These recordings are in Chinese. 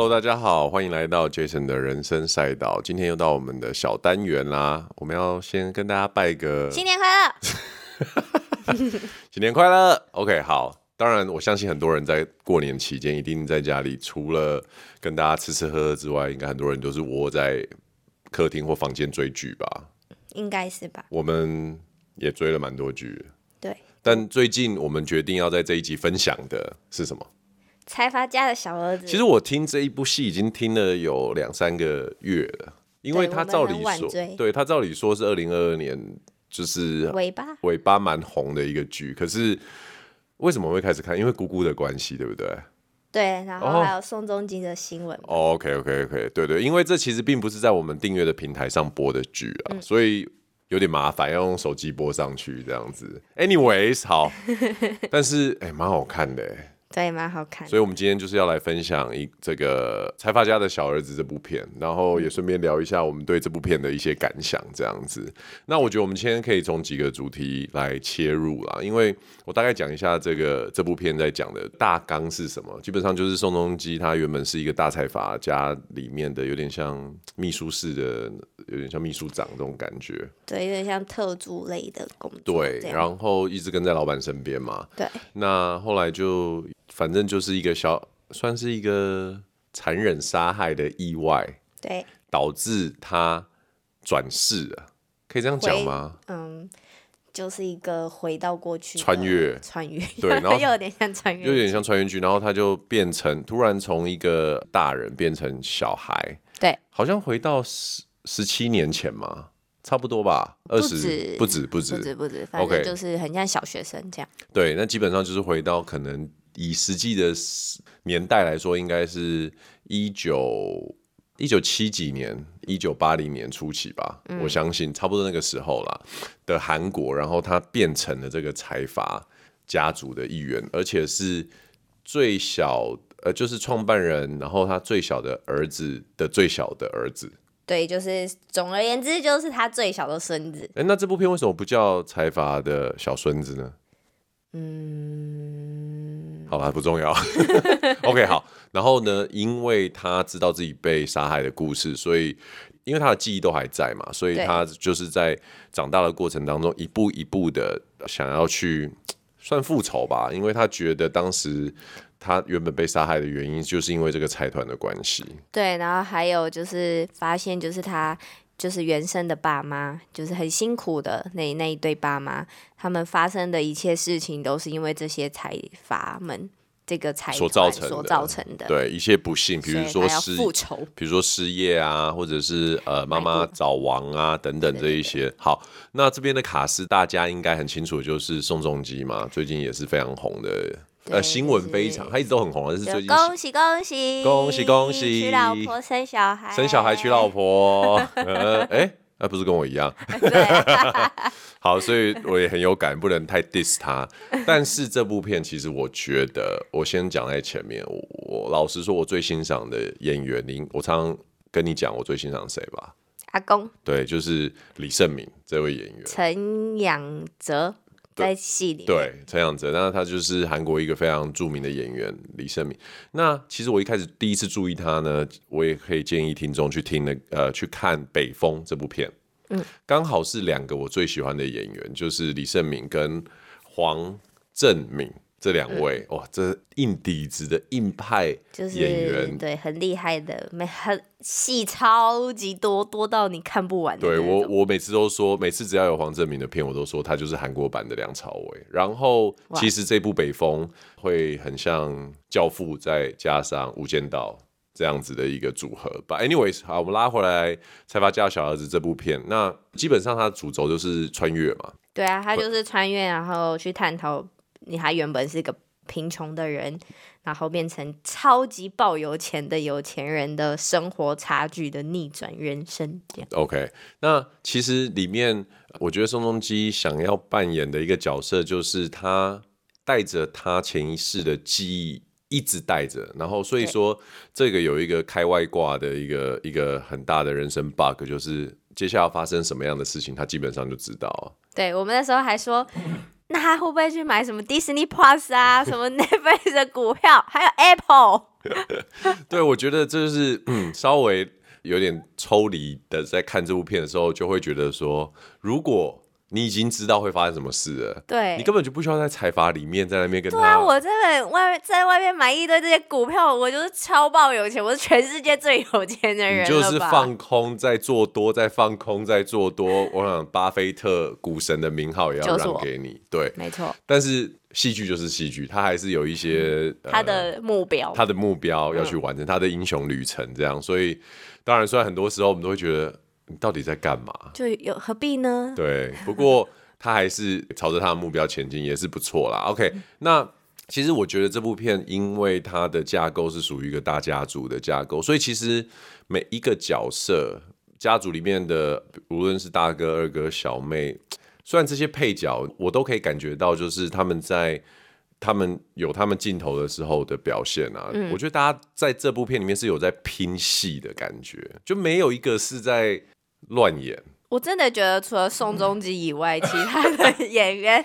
Hello，大家好，欢迎来到 Jason 的人生赛道。今天又到我们的小单元啦，我们要先跟大家拜个新年快乐，新年快乐。OK，好，当然我相信很多人在过年期间一定在家里，除了跟大家吃吃喝喝之外，应该很多人都是窝在客厅或房间追剧吧？应该是吧？我们也追了蛮多剧。对，但最近我们决定要在这一集分享的是什么？财阀家的小儿子。其实我听这一部戏已经听了有两三个月了，因为他照理说，对他照理说是二零二二年，就是尾巴尾巴蛮红的一个剧。可是为什么会开始看？因为姑姑的关系，对不对？对，然后还有宋仲基的新闻。哦，OK OK OK，对对，因为这其实并不是在我们订阅的平台上播的剧啊，嗯，所以有点麻烦，要用手机播上去这样子。Anyways，好，但是哎，蛮好看的。对，蛮好看。所以，我们今天就是要来分享一这个财阀家的小儿子这部片，然后也顺便聊一下我们对这部片的一些感想，这样子。那我觉得我们今天可以从几个主题来切入啦，因为我大概讲一下这个这部片在讲的大纲是什么。基本上就是宋仲基他原本是一个大财阀家里面的，有点像秘书室的，有点像秘书长这种感觉。对，有点像特助类的工作。对，然后一直跟在老板身边嘛。对。那后来就。反正就是一个小，算是一个残忍杀害的意外，对，导致他转世了，可以这样讲吗？嗯，就是一个回到过去，穿越，穿越，对，然后 又有点像穿越，又有点像穿越剧，然后他就变成突然从一个大人变成小孩，对，好像回到十十七年前嘛，差不多吧，二十不止不止。不止不止，反正就是很像小学生这样，对，那基本上就是回到可能。以实际的年代来说，应该是一九一九七几年，一九八零年初期吧。嗯。我相信差不多那个时候啦的韩国，然后他变成了这个财阀家族的一员，而且是最小，呃，就是创办人，然后他最小的儿子的最小的儿子。对，就是总而言之，就是他最小的孙子。哎，那这部片为什么不叫财阀的小孙子呢？嗯，好吧，不重要。OK，好。然后呢，因为他知道自己被杀害的故事，所以因为他的记忆都还在嘛，所以他就是在长大的过程当中，一步一步的想要去算复仇吧。因为他觉得当时他原本被杀害的原因，就是因为这个财团的关系。对，然后还有就是发现，就是他。就是原生的爸妈，就是很辛苦的那那一对爸妈，他们发生的一切事情都是因为这些财阀们这个财所造成所造成的。对一些不幸，比如说失复仇，比如说失业啊，或者是呃妈妈早亡啊等等这一些。对对对。好，那这边的卡斯大家应该很清楚，就是宋仲基嘛，最近也是非常红的。呃，新闻非常，他一直都很红，但是最近恭喜恭喜恭喜恭喜娶老婆生小孩，生小孩娶老婆，呃，哎、不是跟我一样？好，所以我也很有感，不能太 diss 他。但是这部片其实我觉得，我先讲在前面，我，我老实说，我最欣赏的演员，您，我常常跟你讲，我最欣赏谁吧？阿公，对，就是李胜敏这位演员，陈仰哲。在戏里，对陈仰哲，那他就是韩国一个非常著名的演员李胜敏。那其实我一开始第一次注意他呢，我也可以建议听众去听那呃去看《北风》这部片，嗯，刚好是两个我最喜欢的演员，就是李胜敏跟黄正敏。这两位、嗯、哇，这硬底子的硬派演员，就是、对，很厉害的，没很戏超级多，多到你看不完。对我，我每次都说，每次只要有黄正明的片，我都说他就是韩国版的梁朝伟。然后，其实这部《北风》会很像《教父》，再加上《无间道》这样子的一个组合。But anyways，好，我们拉回来《财阀家小儿子》这部片，那基本上它的主轴就是穿越嘛。对啊，他就是穿越，然后去探讨。你还原本是一个贫穷的人，然后变成超级爆有钱的有钱人的生活差距的逆转人生。OK，那其实里面我觉得宋仲基想要扮演的一个角色，就是他带着他前一世的记忆一直带着，然后所以说这个有一个开外挂的一个一个很大的人生 bug，就是接下来要发生什么样的事情，他基本上就知道。对，我们那时候还说。那他会不会去买什么 Disney Plus 啊，什么 Netflix 的股票，还有 Apple？对，我觉得这就是嗯，稍微有点抽离的，在看这部片的时候，就会觉得说，如果。你已经知道会发生什么事了，对，你根本就不需要在财阀里面在那边跟他。对啊，我在外在外面买一堆这些股票，我就是超爆有钱，我是全世界最有钱的人。你就是放空再做多，再放空再做多。我想巴菲特股神的名号也要让给你，对，没错。但是戏剧就是戏剧，他还是有一些、嗯呃、他的目标，他的目标要去完成、嗯、他的英雄旅程，这样。所以当然，虽然很多时候我们都会觉得。你到底在干嘛？就有何必呢？对，不过他还是 朝着他的目标前进，也是不错啦。OK，那其实我觉得这部片，因为它的架构是属于一个大家族的架构，所以其实每一个角色，家族里面的，无论是大哥、二哥、小妹，虽然这些配角，我都可以感觉到，就是他们在他们有他们镜头的时候的表现啊。嗯，我觉得大家在这部片里面是有在拼戏的感觉，就没有一个是在。乱演，我真的觉得除了宋仲基以外，嗯、其他的演员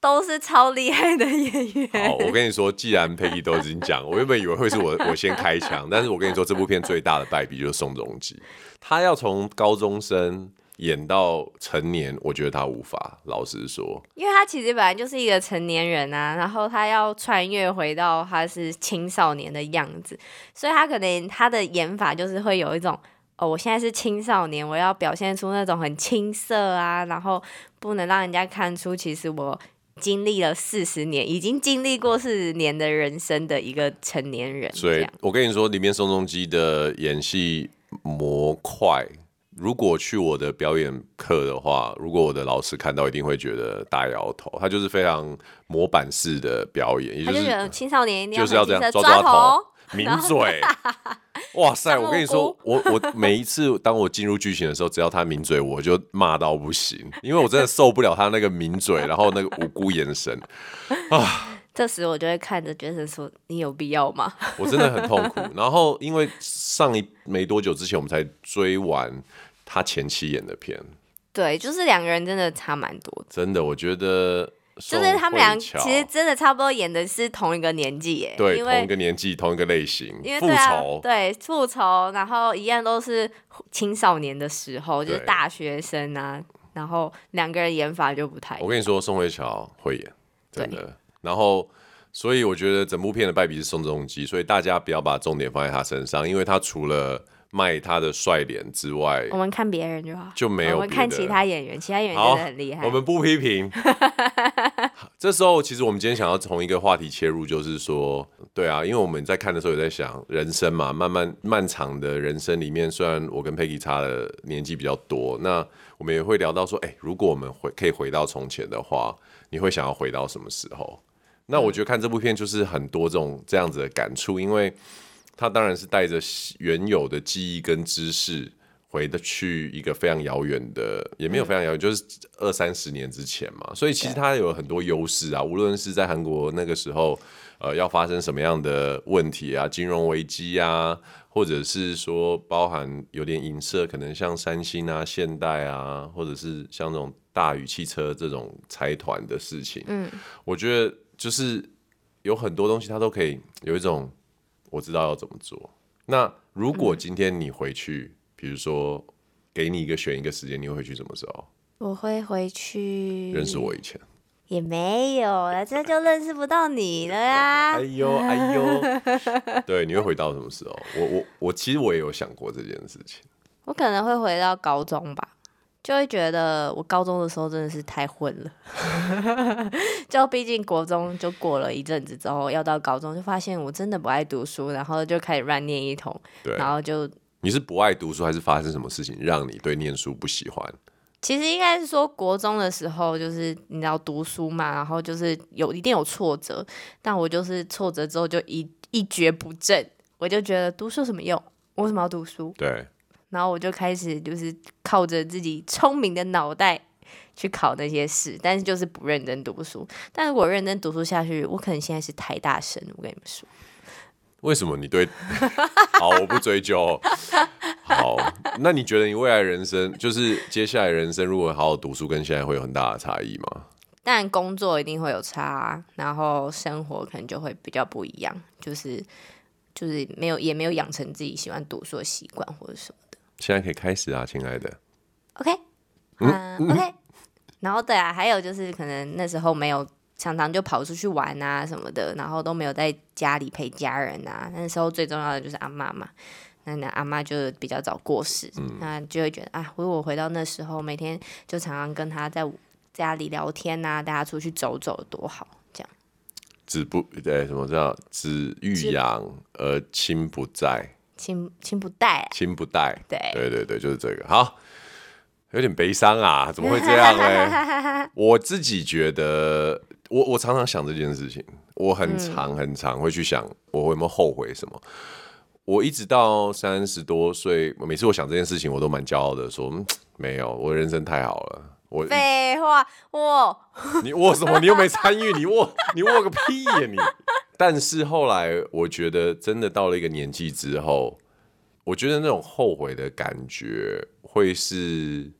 都是超厉害的演员。好，我跟你说，既然佩奇都已经讲，我原本以为会是我 我先开枪，但是我跟你说，这部片最大的败笔就是宋仲基，他要从高中生演到成年，我觉得他无法。老实说，因为他其实本来就是一个成年人啊，然后他要穿越回到他是青少年的样子，所以他可能他的演法就是会有一种。哦，我现在是青少年，我要表现出那种很青涩啊，然后不能让人家看出其实我经历了四十年，已经经历过四十年的人生的一个成年人。所以我跟你说，里面宋仲基的演戏模块，如果去我的表演课的话，如果我的老师看到，一定会觉得大摇头。他就是非常模板式的表演，也就是，青少年一定要就是要这样抓抓头、抿嘴。哇塞！我跟你说，我我每一次当我进入剧情的时候，只要他抿嘴，我就骂到不行，因为我真的受不了他那个抿嘴，然后那个无辜眼神 啊。这时我就会看着觉得说：“你有必要吗？”我真的很 痛苦。然后因为上一没多久之前，我们才追完他前妻演的片，对，就是两个人真的差蛮多的。真的，我觉得。就是他们俩其实真的差不多演的是同一个年纪耶，对，同一个年纪，同一个类型，因为复仇，对，复仇，然后一样都是青少年的时候，就是大学生啊，然后两个人演法就不太一样。我跟你说，宋慧乔会演，真的。然后，所以我觉得整部片的败笔是宋仲基，所以大家不要把重点放在他身上，因为他除了。卖他的帅脸之外，我们看别人就好，就没有。我们看其他演员，其他演员真的很厉害。我们不批评。这时候，其实我们今天想要从一个话题切入，就是说，对啊，因为我们在看的时候也在想，人生嘛，漫漫漫长的人生里面，虽然我跟 Peggy 差的年纪比较多，那我们也会聊到说，哎、如果我们回可以回到从前的话，你会想要回到什么时候？那我觉得看这部片就是很多这种这样子的感触，因为。他当然是带着原有的记忆跟知识回的去一个非常遥远的，也没有非常遥远，就是二三十年之前嘛。所以其实它有很多优势啊，无论是在韩国那个时候，呃，要发生什么样的问题啊，金融危机啊，或者是说包含有点影射，可能像三星啊、现代啊，或者是像这种大宇汽车这种财团的事情。嗯，我觉得就是有很多东西，它都可以有一种。我知道要怎么做。那如果今天你回去，比、嗯、如说给你一个选一个时间，你会回去什么时候？我会回去认识我以前。也没有了，这就认识不到你了呀。哎呦哎呦，对，你会回到什么时候？我我我其实我也有想过这件事情。我可能会回到高中吧。就会觉得我高中的时候真的是太混了，就毕竟国中就过了一阵子之后，要到高中就发现我真的不爱读书，然后就开始乱念一通。然后就你是不爱读书，还是发生什么事情让你对念书不喜欢？其实应该是说国中的时候，就是你要读书嘛，然后就是有一定有挫折，但我就是挫折之后就一一蹶不振，我就觉得读书有什么用？我为什么要读书？对。然后我就开始就是靠着自己聪明的脑袋去考那些试，但是就是不认真读书。但如果认真读书下去，我可能现在是台大生。我跟你们说，为什么你对？好，我不追究。好，那你觉得你未来人生，就是接下来人生，如果好好读书，跟现在会有很大的差异吗？但工作一定会有差，然后生活可能就会比较不一样，就是。就是没有也没有养成自己喜欢读书的习惯或者什么的。现在可以开始啊，亲爱的。OK，嗯，OK。然后对啊，还有就是可能那时候没有常常就跑出去玩啊什么的，然后都没有在家里陪家人啊。那时候最重要的就是阿妈嘛，那那阿妈就比较早过世，嗯、那就会觉得啊，如果我回到那时候，每天就常常跟她在家里聊天啊，大家出去走走多好，这样。子不对，什么叫子欲养而亲不在？亲亲不待，亲不待。对对对对，就是这个。好。有点悲伤啊，怎么会这样呢？我自己觉得，我我常常想这件事情，我很常很常会去想，我有没有后悔什么？我一直到三十多岁，每次我想这件事情，我都蛮骄傲的，说、嗯、没有，我人生太好了。我废话，我 你握什么？你又没参与，你握你握个屁呀、啊、你！但是后来，我觉得真的到了一个年纪之后，我觉得那种后悔的感觉会是。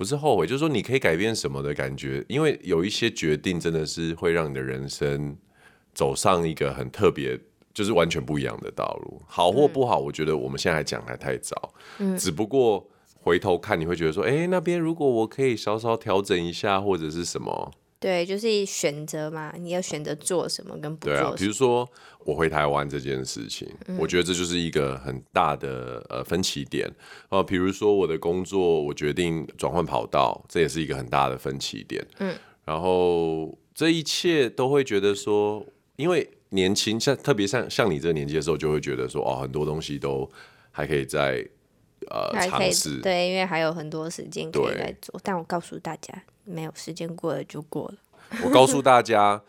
不是后悔，就是说你可以改变什么的感觉，因为有一些决定真的是会让你的人生走上一个很特别，就是完全不一样的道路。好或不好，我觉得我们现在还讲还太早。嗯，只不过回头看，你会觉得说，哎，那边如果我可以稍稍调整一下，或者是什么。对，就是选择嘛，你要选择做什么跟不做什么。对啊，比如说我回台湾这件事情，嗯，我觉得这就是一个很大的呃分歧点哦。比如说我的工作，我决定转换跑道，这也是一个很大的分歧点。嗯，然后这一切都会觉得说，因为年轻，像特别像像你这个年纪的时候，就会觉得说，哦，很多东西都还可以再呃尝试。对，因为还有很多时间可以来做。但我告诉大家。没有时间过了就过了。我告诉大家，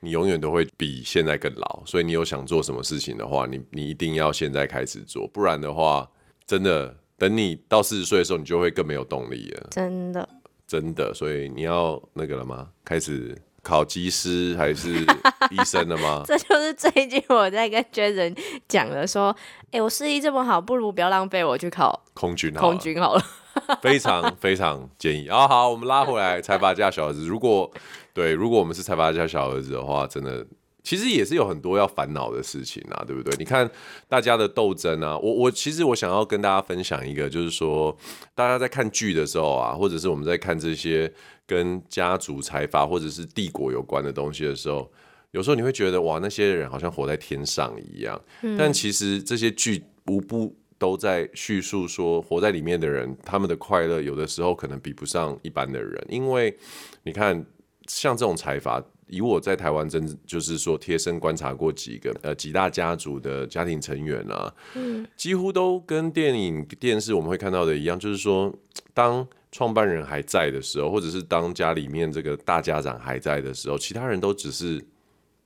你永远都会比现在更老，所以你有想做什么事情的话，你你一定要现在开始做，不然的话，真的等你到四十岁的时候，你就会更没有动力了。真的，真的，所以你要那个了吗？开始考机师还是 医生了吗？这就是最近我在跟 Jason 讲的，说，哎、欸，我视力这么好，不如不要浪费我去考空军，空军好了。非常非常建议啊！好，我们拉回来财阀家小儿子。如果对，如果我们是财阀家小儿子的话，真的其实也是有很多要烦恼的事情啊，对不对？你看大家的斗争啊，我我其实我想要跟大家分享一个，就是说大家在看剧的时候啊，或者是我们在看这些跟家族财阀或者是帝国有关的东西的时候，有时候你会觉得哇，那些人好像活在天上一样，嗯、但其实这些剧无不。都在叙述说，活在里面的人，他们的快乐有的时候可能比不上一般的人，因为你看，像这种财阀，以我在台湾真就是说贴身观察过几个呃几大家族的家庭成员啊，嗯，几乎都跟电影电视我们会看到的一样，就是说，当创办人还在的时候，或者是当家里面这个大家长还在的时候，其他人都只是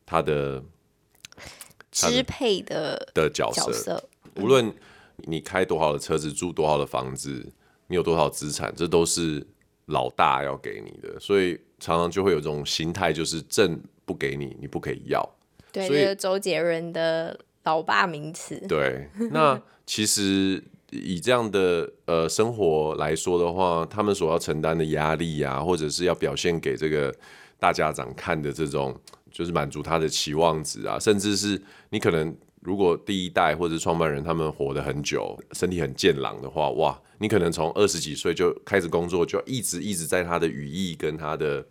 他的支配的的角色，无论。你开多少的车子，住多少的房子，你有多少资产，这都是老大要给你的，所以常常就会有这种心态，就是朕不给你，你不可以要。对，这个周杰伦的老爸名词。对，那其实以这样的呃生活来说的话，他们所要承担的压力啊，或者是要表现给这个大家长看的这种，就是满足他的期望值啊，甚至是你可能。如果第一代或者创办人他们活得很久，身体很健朗的话，哇，你可能从二十几岁就开始工作，就一直一直在他的羽翼跟他的，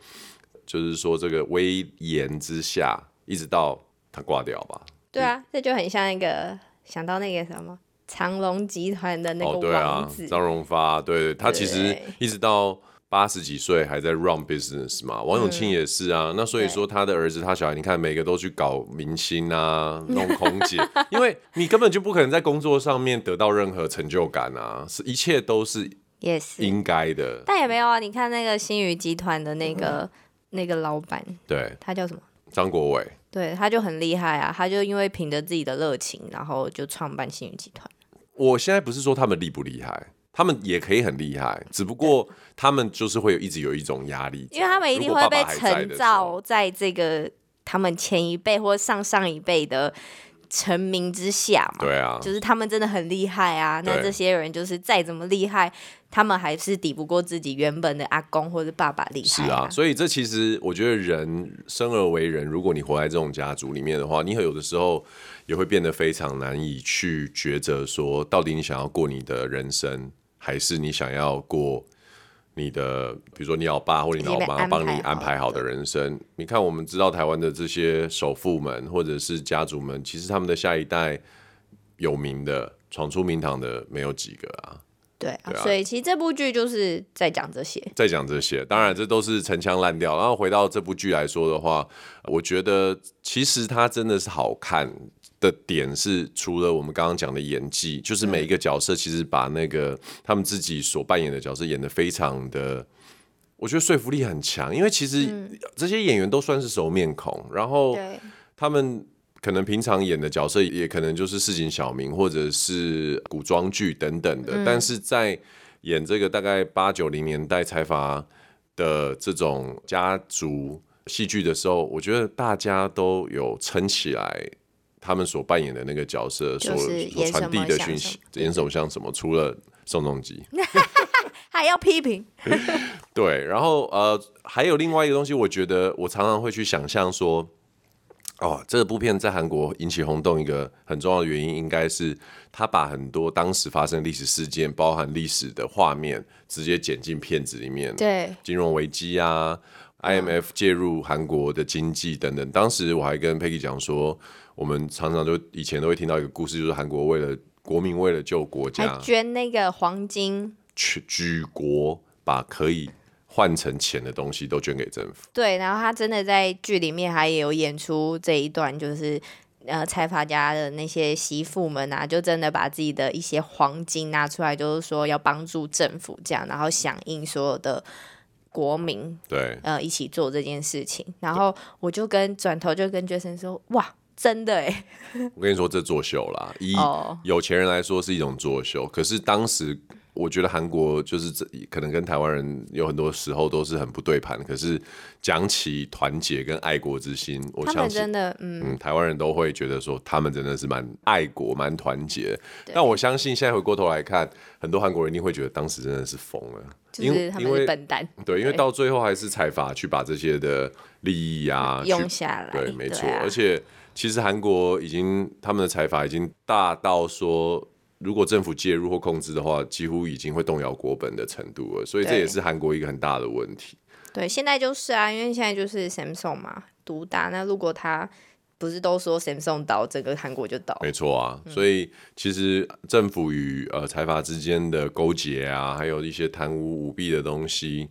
就是说这个威严之下，一直到他挂掉吧。对啊，这就很像一个想到那个什么长隆集团的那个王子，哦对啊，张荣发，对，他其实一直到。八十几岁还在 run business 嘛？王永庆也是啊。嗯、那所以说他的儿子、他小孩，你看每个都去搞明星啊，弄空姐，因为你根本就不可能在工作上面得到任何成就感啊，是一切都是也是应该的。但也没有啊，你看那个新宇集团的那个、嗯、那个老板，对，他叫什么？张国伟。对，他就很厉害啊，他就因为凭着自己的热情，然后就创办新宇集团。我现在不是说他们厉不厉害。他们也可以很厉害，只不过他们就是会有一直有一种压力，因为他们一定会被承造在这个他们前一辈或上上一辈的成名之下嘛。对啊，就是他们真的很厉害啊。那这些人就是再怎么厉害，他们还是抵不过自己原本的阿公或者爸爸厉害啊。是啊，所以这其实我觉得人生而为人，如果你活在这种家族里面的话，你有的时候也会变得非常难以去抉择，说到底你想要过你的人生，还是你想要过。你的，比如说你老爸或你老妈帮你安排好的人生，你看，我们知道台湾的这些首富们或者是家族们，其实他们的下一代有名的、闯出名堂的没有几个啊。对啊，对啊，所以其实这部剧就是在讲这些，在讲这些。当然，这都是陈腔滥调。然后回到这部剧来说的话，我觉得其实它真的是好看。的点是，除了我们刚刚讲的演技，就是每一个角色其实把那个他们自己所扮演的角色演得非常的，我觉得说服力很强。因为其实这些演员都算是熟面孔，然后他们可能平常演的角色也可能就是市井小民或者是古装剧等等的，但是在演这个大概八九零年代财阀的这种家族戏剧的时候，我觉得大家都有撑起来。他们所扮演的那个角色所所传递的讯息，演什么像什么？除了宋仲基，还要批评。对，然后呃，还有另外一个东西，我觉得我常常会去想象说，哦，这部片在韩国引起轰动，一个很重要的原因，应该是他把很多当时发生历史事件，包含历史的画面，直接剪进片子里面。对，金融危机啊，IMF 介入韩国的经济等等。当时我还跟 Peggy 讲说。我们常常就以前都会听到一个故事，就是韩国为了国民为了救国家，捐那个黄金，举举国把可以换成钱的东西都捐给政府。对，然后他真的在剧里面还有演出这一段，就是呃财阀家的那些媳妇们啊，就真的把自己的一些黄金拿出来，就是说要帮助政府这样，然后响应所有的国民，对，呃一起做这件事情。然后我就跟转头就跟 Jason 说，哇。真的哎，我跟你说，这作秀啦，以有钱人来说是一种作秀。可是当时，我觉得韩国就是这可能跟台湾人有很多时候都是很不对盘。可是讲起团结跟爱国之心，我相信真的，嗯，嗯，台湾人都会觉得说他们真的是蛮爱国、蛮团结。但我相信现在回过头来看，很多韩国人一定会觉得当时真的是疯了，因为他们是笨蛋。对，因为到最后还是财阀去把这些的利益啊用下来，对，没错，而且。其实韩国已经他们的财阀已经大到说，如果政府介入或控制的话，几乎已经会动摇国本的程度了。所以这也是韩国一个很大的问题。对，现在就是啊，因为现在就是 Samsung 嘛独大。那如果他不是都说 Samsung 倒，整个韩国就倒。没错啊，所以其实政府与呃财阀之间的勾结啊，还有一些贪污舞弊的东西。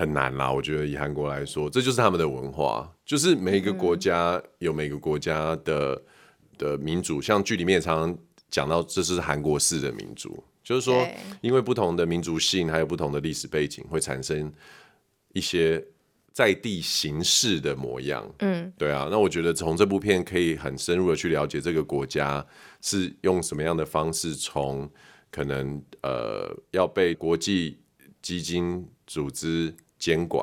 很难啦，我觉得以韩国来说，这就是他们的文化，就是每一个国家有每个国家的、嗯、的民主，像剧里面也常常讲到，这是韩国式的民主，就是说，因为不同的民族性，还有不同的历史背景，会产生一些在地形式的模样。嗯，对啊，那我觉得从这部片可以很深入的去了解这个国家是用什么样的方式，从可能呃要被国际基金组织。监管，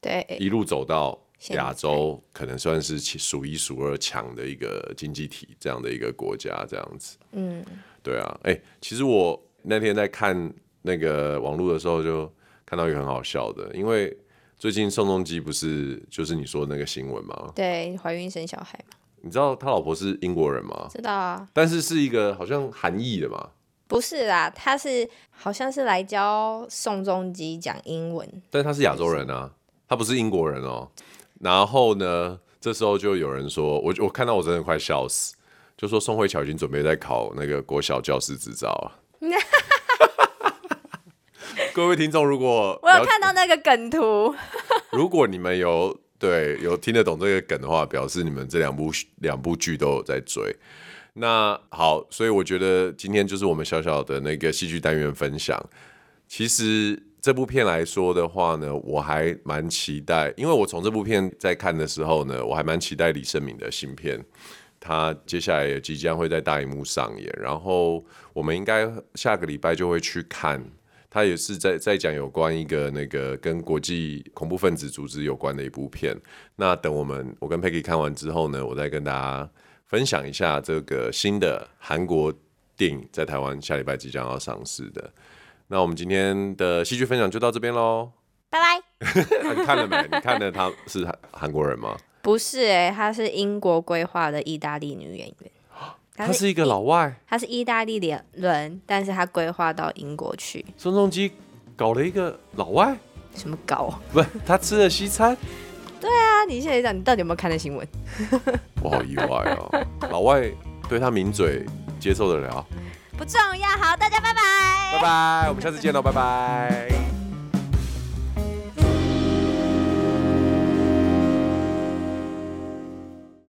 对，一路走到亚洲，可能算是数一数二强的一个经济体，这样的一个国家，这样子。嗯，对啊，哎、欸，其实我那天在看那个网络的时候，就看到一个很好笑的，因为最近宋仲基不是就是你说的那个新闻吗？对，怀孕生小孩嘛。你知道他老婆是英国人吗？知道啊，但是是一个好像韩裔的嘛。不是啦，他是好像是来教宋仲基讲英文，但他是亚洲人啊，他不是英国人哦。然后呢，这时候就有人说，我我看到我真的快笑死，就说宋慧乔已经准备在考那个国小教师执照啊。各位听众，如果 我有看到那个梗图，如果你们有对有听得懂这个梗的话，表示你们这两部两部剧都有在追。那好，所以我觉得今天就是我们小小的那个戏剧单元分享。其实这部片来说的话呢，我还蛮期待，因为我从这部片在看的时候呢，我还蛮期待李胜敏的新片，他接下来也即将会在大荧幕上演，然后我们应该下个礼拜就会去看，他也是在在讲有关一个那个跟国际恐怖分子组织有关的一部片。那等我们我跟 Peggy 看完之后呢，我再跟大家。分享一下这个新的韩国电影在台湾下礼拜即将要上市的。那我们今天的戏剧分享就到这边喽，拜拜。你看了没？你看了他是韩韩国人吗？不是哎、欸，他是英国规划的意大利女演员。他是一个老外，他是意大利的人，但是他规划到英国去。宋仲基搞了一个老外，什么搞？不是他吃了西餐。对啊，你现在讲，你到底有没有看那新闻？我好意外哦，老外对他抿嘴接受得了？不重要，好，大家拜拜，拜拜，我们下次见喽，拜拜。